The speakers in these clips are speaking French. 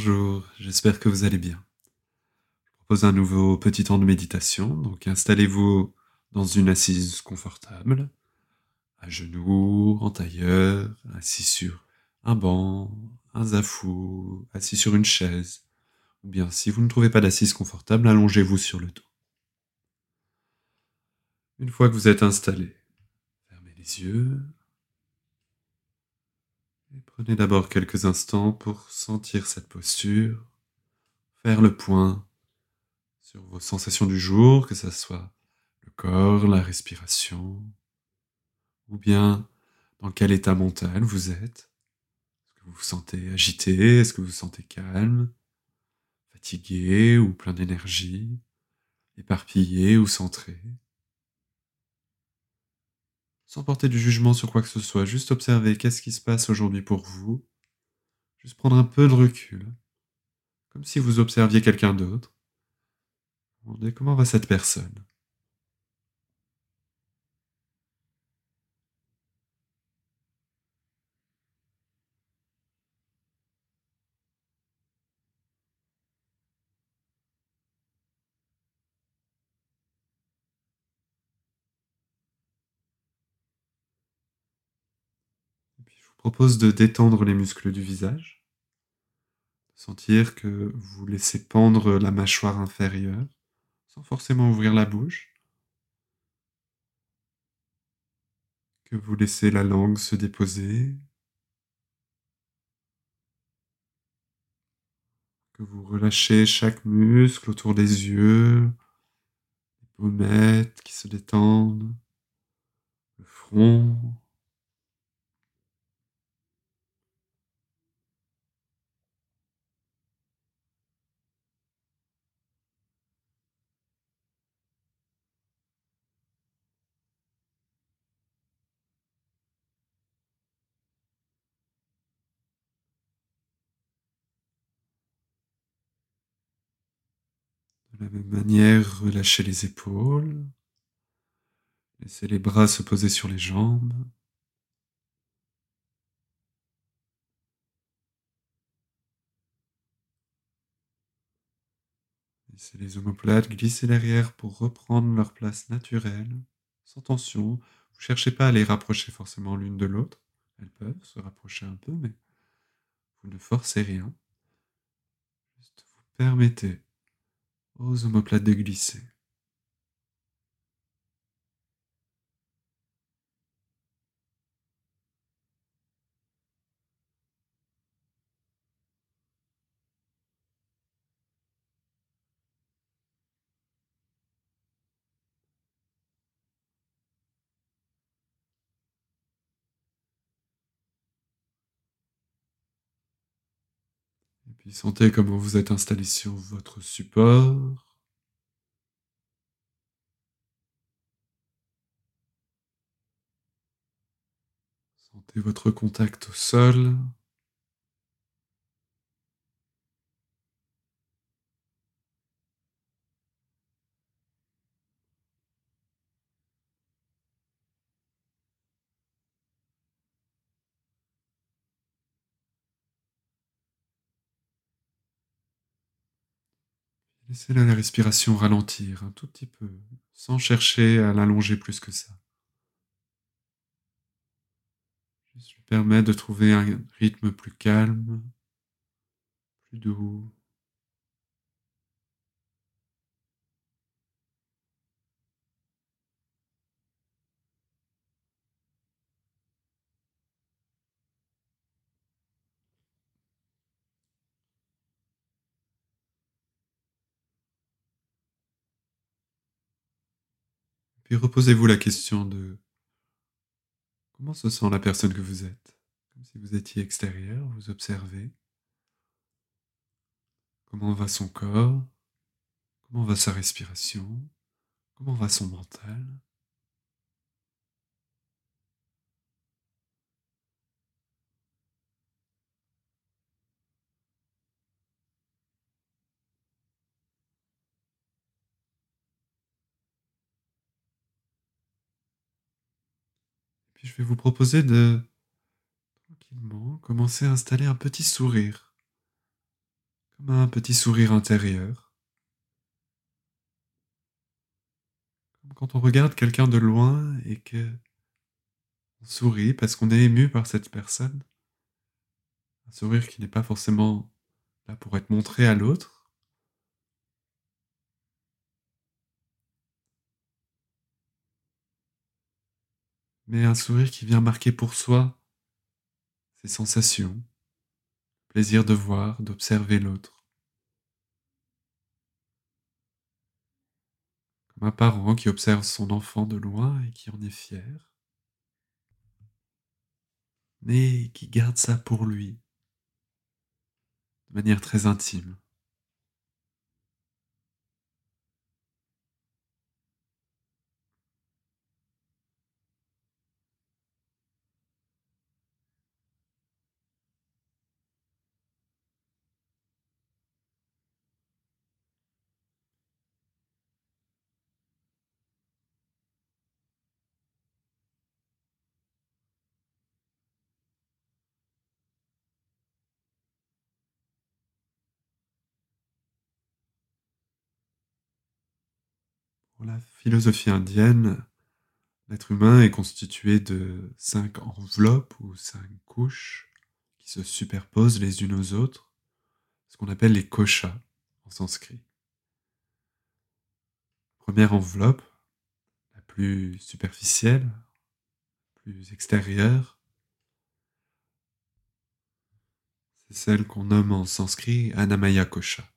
Bonjour, j'espère que vous allez bien. Je propose un nouveau petit temps de méditation, donc installez-vous dans une assise confortable, à genoux, en tailleur, assis sur un banc, un zafou, assis sur une chaise, ou bien si vous ne trouvez pas d'assise confortable, allongez-vous sur le dos. Une fois que vous êtes installé, fermez les yeux prenez d'abord quelques instants pour sentir cette posture, faire le point sur vos sensations du jour, que ce soit le corps, la respiration, ou bien dans quel état mental vous êtes. Est-ce que vous vous sentez agité? Est-ce que vous vous sentez calme? Fatigué ou plein d'énergie? Éparpillé ou centré? Sans porter du jugement sur quoi que ce soit, juste observer qu'est-ce qui se passe aujourd'hui pour vous, juste prendre un peu de recul, comme si vous observiez quelqu'un d'autre. Demandez comment va cette personne. Propose de détendre les muscles du visage, sentir que vous laissez pendre la mâchoire inférieure sans forcément ouvrir la bouche, que vous laissez la langue se déposer, que vous relâchez chaque muscle autour des yeux, les pommettes qui se détendent, le front, De la même manière, relâchez les épaules. Laissez les bras se poser sur les jambes. Laissez les omoplates glisser derrière pour reprendre leur place naturelle, sans tension. Vous cherchez pas à les rapprocher forcément l'une de l'autre. Elles peuvent se rapprocher un peu, mais vous ne forcez rien. Juste vous permettez aux omoplates de glisser. Sentez comment vous êtes installé sur votre support. Sentez votre contact au sol. Laissez la respiration ralentir un tout petit peu, sans chercher à l'allonger plus que ça. Juste lui permettre de trouver un rythme plus calme, plus doux. Puis reposez-vous la question de comment se sent la personne que vous êtes? Comme si vous étiez extérieur, vous observez. Comment va son corps? Comment va sa respiration? Comment va son mental? Je vais vous proposer de tranquillement commencer à installer un petit sourire comme un petit sourire intérieur. Comme quand on regarde quelqu'un de loin et que on sourit parce qu'on est ému par cette personne. Un sourire qui n'est pas forcément là pour être montré à l'autre. Mais un sourire qui vient marquer pour soi ses sensations, plaisir de voir, d'observer l'autre. Comme un parent qui observe son enfant de loin et qui en est fier, mais qui garde ça pour lui, de manière très intime. Pour la philosophie indienne, l'être humain est constitué de cinq enveloppes ou cinq couches qui se superposent les unes aux autres, ce qu'on appelle les koshas en sanskrit. Première enveloppe, la plus superficielle, plus extérieure, c'est celle qu'on nomme en sanskrit Anamaya Kosha.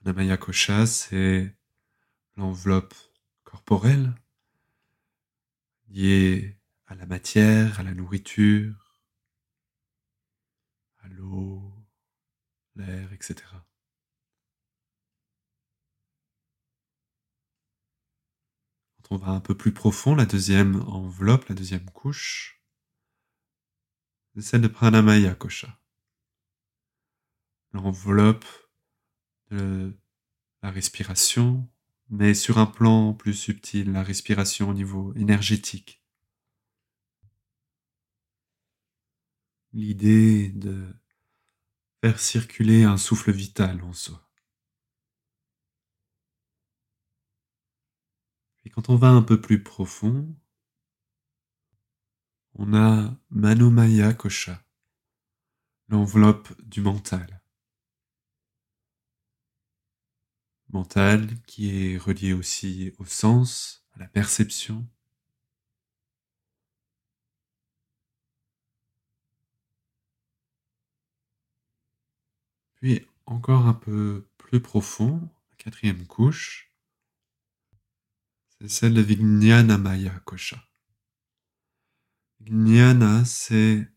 Anamaya Kosha, c'est l'enveloppe corporelle liée à la matière, à la nourriture, à l'eau, l'air, etc. Quand on va un peu plus profond, la deuxième enveloppe, la deuxième couche, c'est celle de Pranamaya Kosha. L'enveloppe de la respiration, mais sur un plan plus subtil, la respiration au niveau énergétique. L'idée de faire circuler un souffle vital en soi. Et quand on va un peu plus profond, on a Manomaya Kosha, l'enveloppe du mental. Mental qui est relié aussi au sens, à la perception. Puis encore un peu plus profond, la quatrième couche, c'est celle de Vijnana Maya Kosha. Vijnana, c'est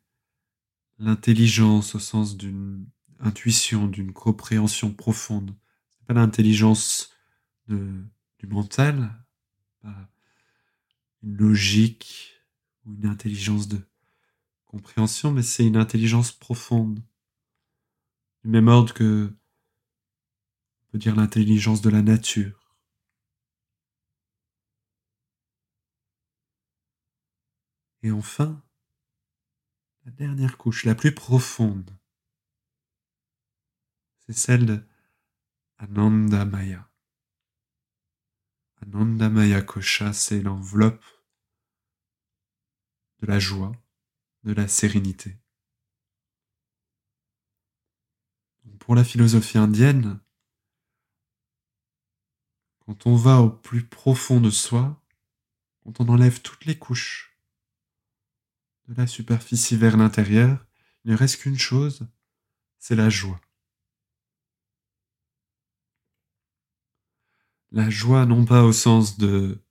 l'intelligence au sens d'une intuition, d'une compréhension profonde pas l'intelligence du mental, pas une logique ou une intelligence de compréhension, mais c'est une intelligence profonde. Du même ordre que on peut dire l'intelligence de la nature. Et enfin, la dernière couche, la plus profonde, c'est celle de Anandamaya. Anandamaya Kosha, c'est l'enveloppe de la joie, de la sérénité. Pour la philosophie indienne, quand on va au plus profond de soi, quand on enlève toutes les couches de la superficie vers l'intérieur, il ne reste qu'une chose, c'est la joie. La joie non pas au sens de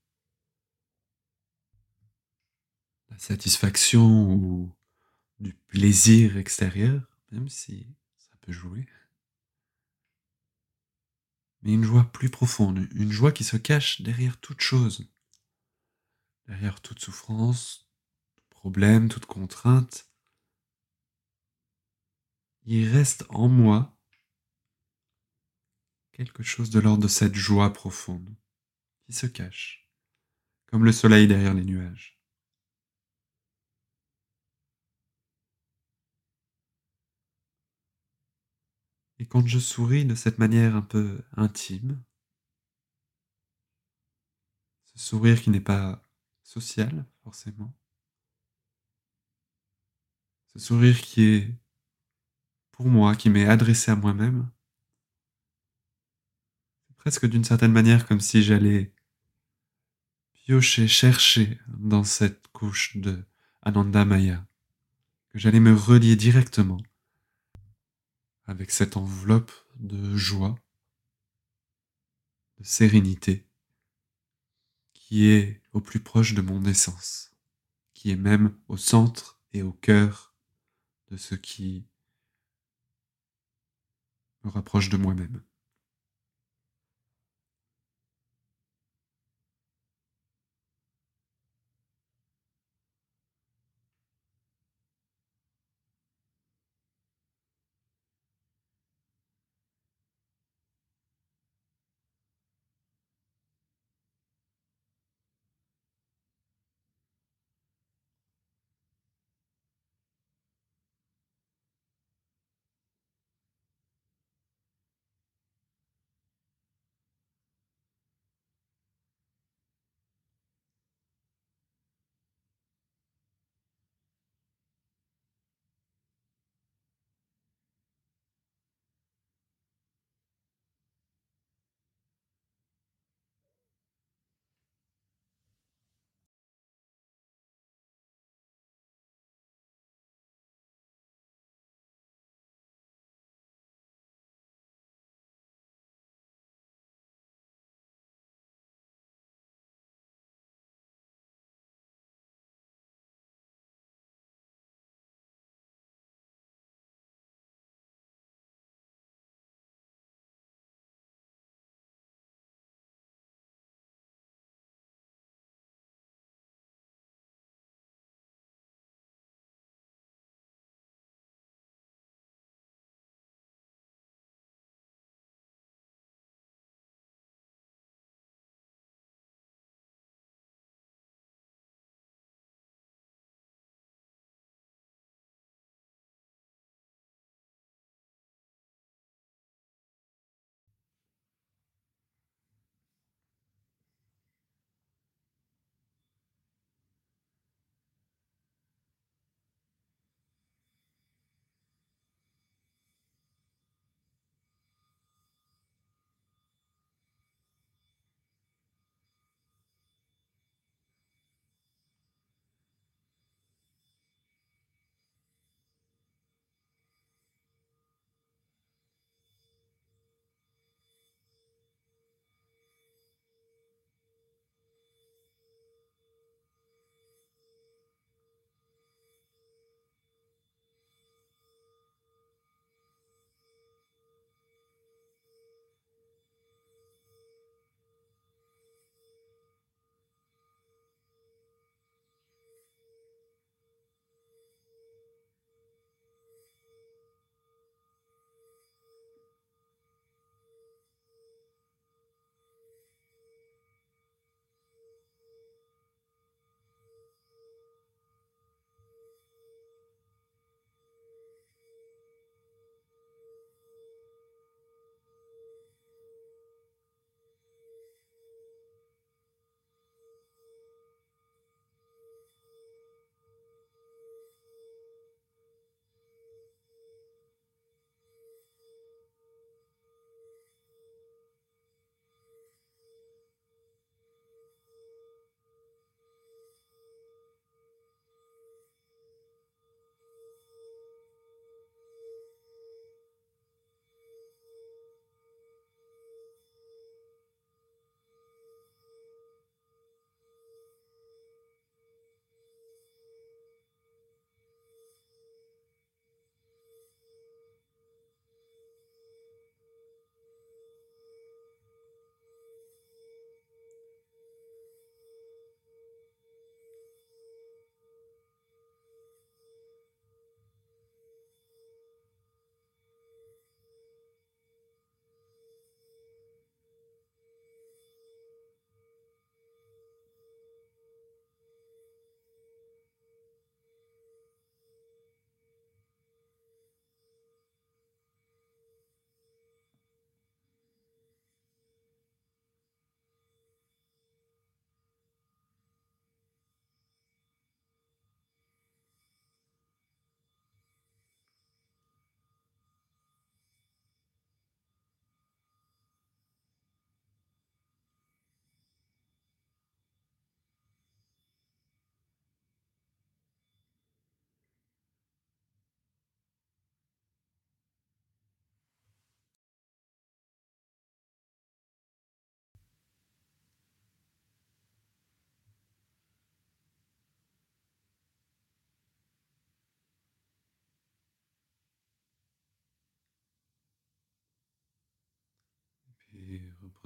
la satisfaction ou du plaisir extérieur, même si ça peut jouer, mais une joie plus profonde, une joie qui se cache derrière toute chose, derrière toute souffrance, tout problème, toute contrainte. Il reste en moi quelque chose de l'ordre de cette joie profonde qui se cache, comme le soleil derrière les nuages. Et quand je souris de cette manière un peu intime, ce sourire qui n'est pas social forcément, ce sourire qui est pour moi, qui m'est adressé à moi-même, presque d'une certaine manière comme si j'allais piocher, chercher dans cette couche de Ananda Maya, que j'allais me relier directement avec cette enveloppe de joie, de sérénité, qui est au plus proche de mon essence, qui est même au centre et au cœur de ce qui me rapproche de moi-même.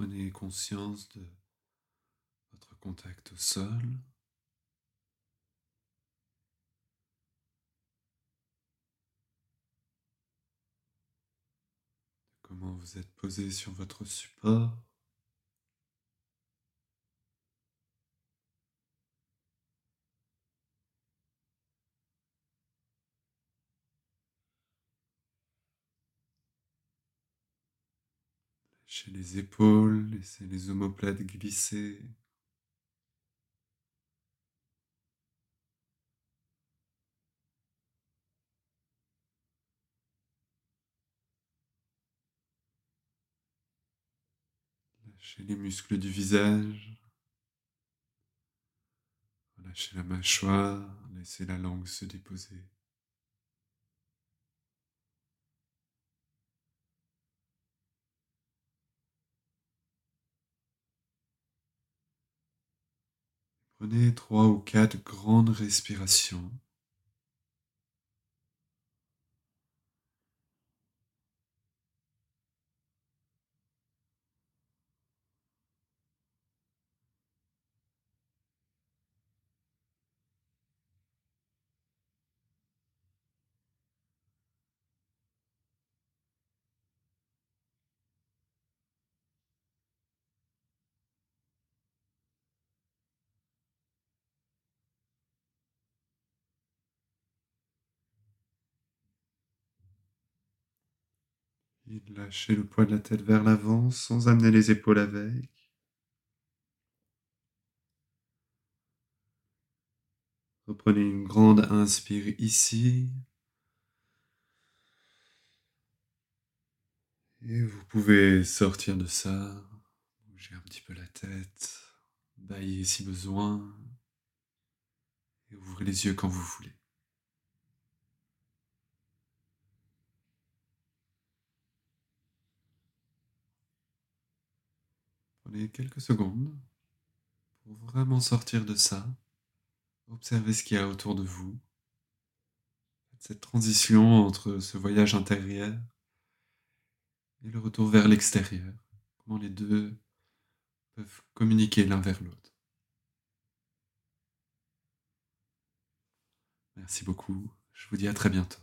Prenez conscience de votre contact au sol. Comment vous êtes posé sur votre support. Lâchez les épaules, laissez les omoplates glisser. Lâchez les muscles du visage. Relâchez la mâchoire, laissez la langue se déposer. Prenez trois ou quatre grandes respirations. Lâchez le poids de la tête vers l'avant sans amener les épaules avec. Reprenez une grande inspire ici. Et vous pouvez sortir de ça, bouger un petit peu la tête, bailler si besoin, et ouvrez les yeux quand vous voulez. Quelques secondes pour vraiment sortir de ça. Observez ce qu'il y a autour de vous. Cette transition entre ce voyage intérieur et le retour vers l'extérieur. Comment les deux peuvent communiquer l'un vers l'autre. Merci beaucoup. Je vous dis à très bientôt.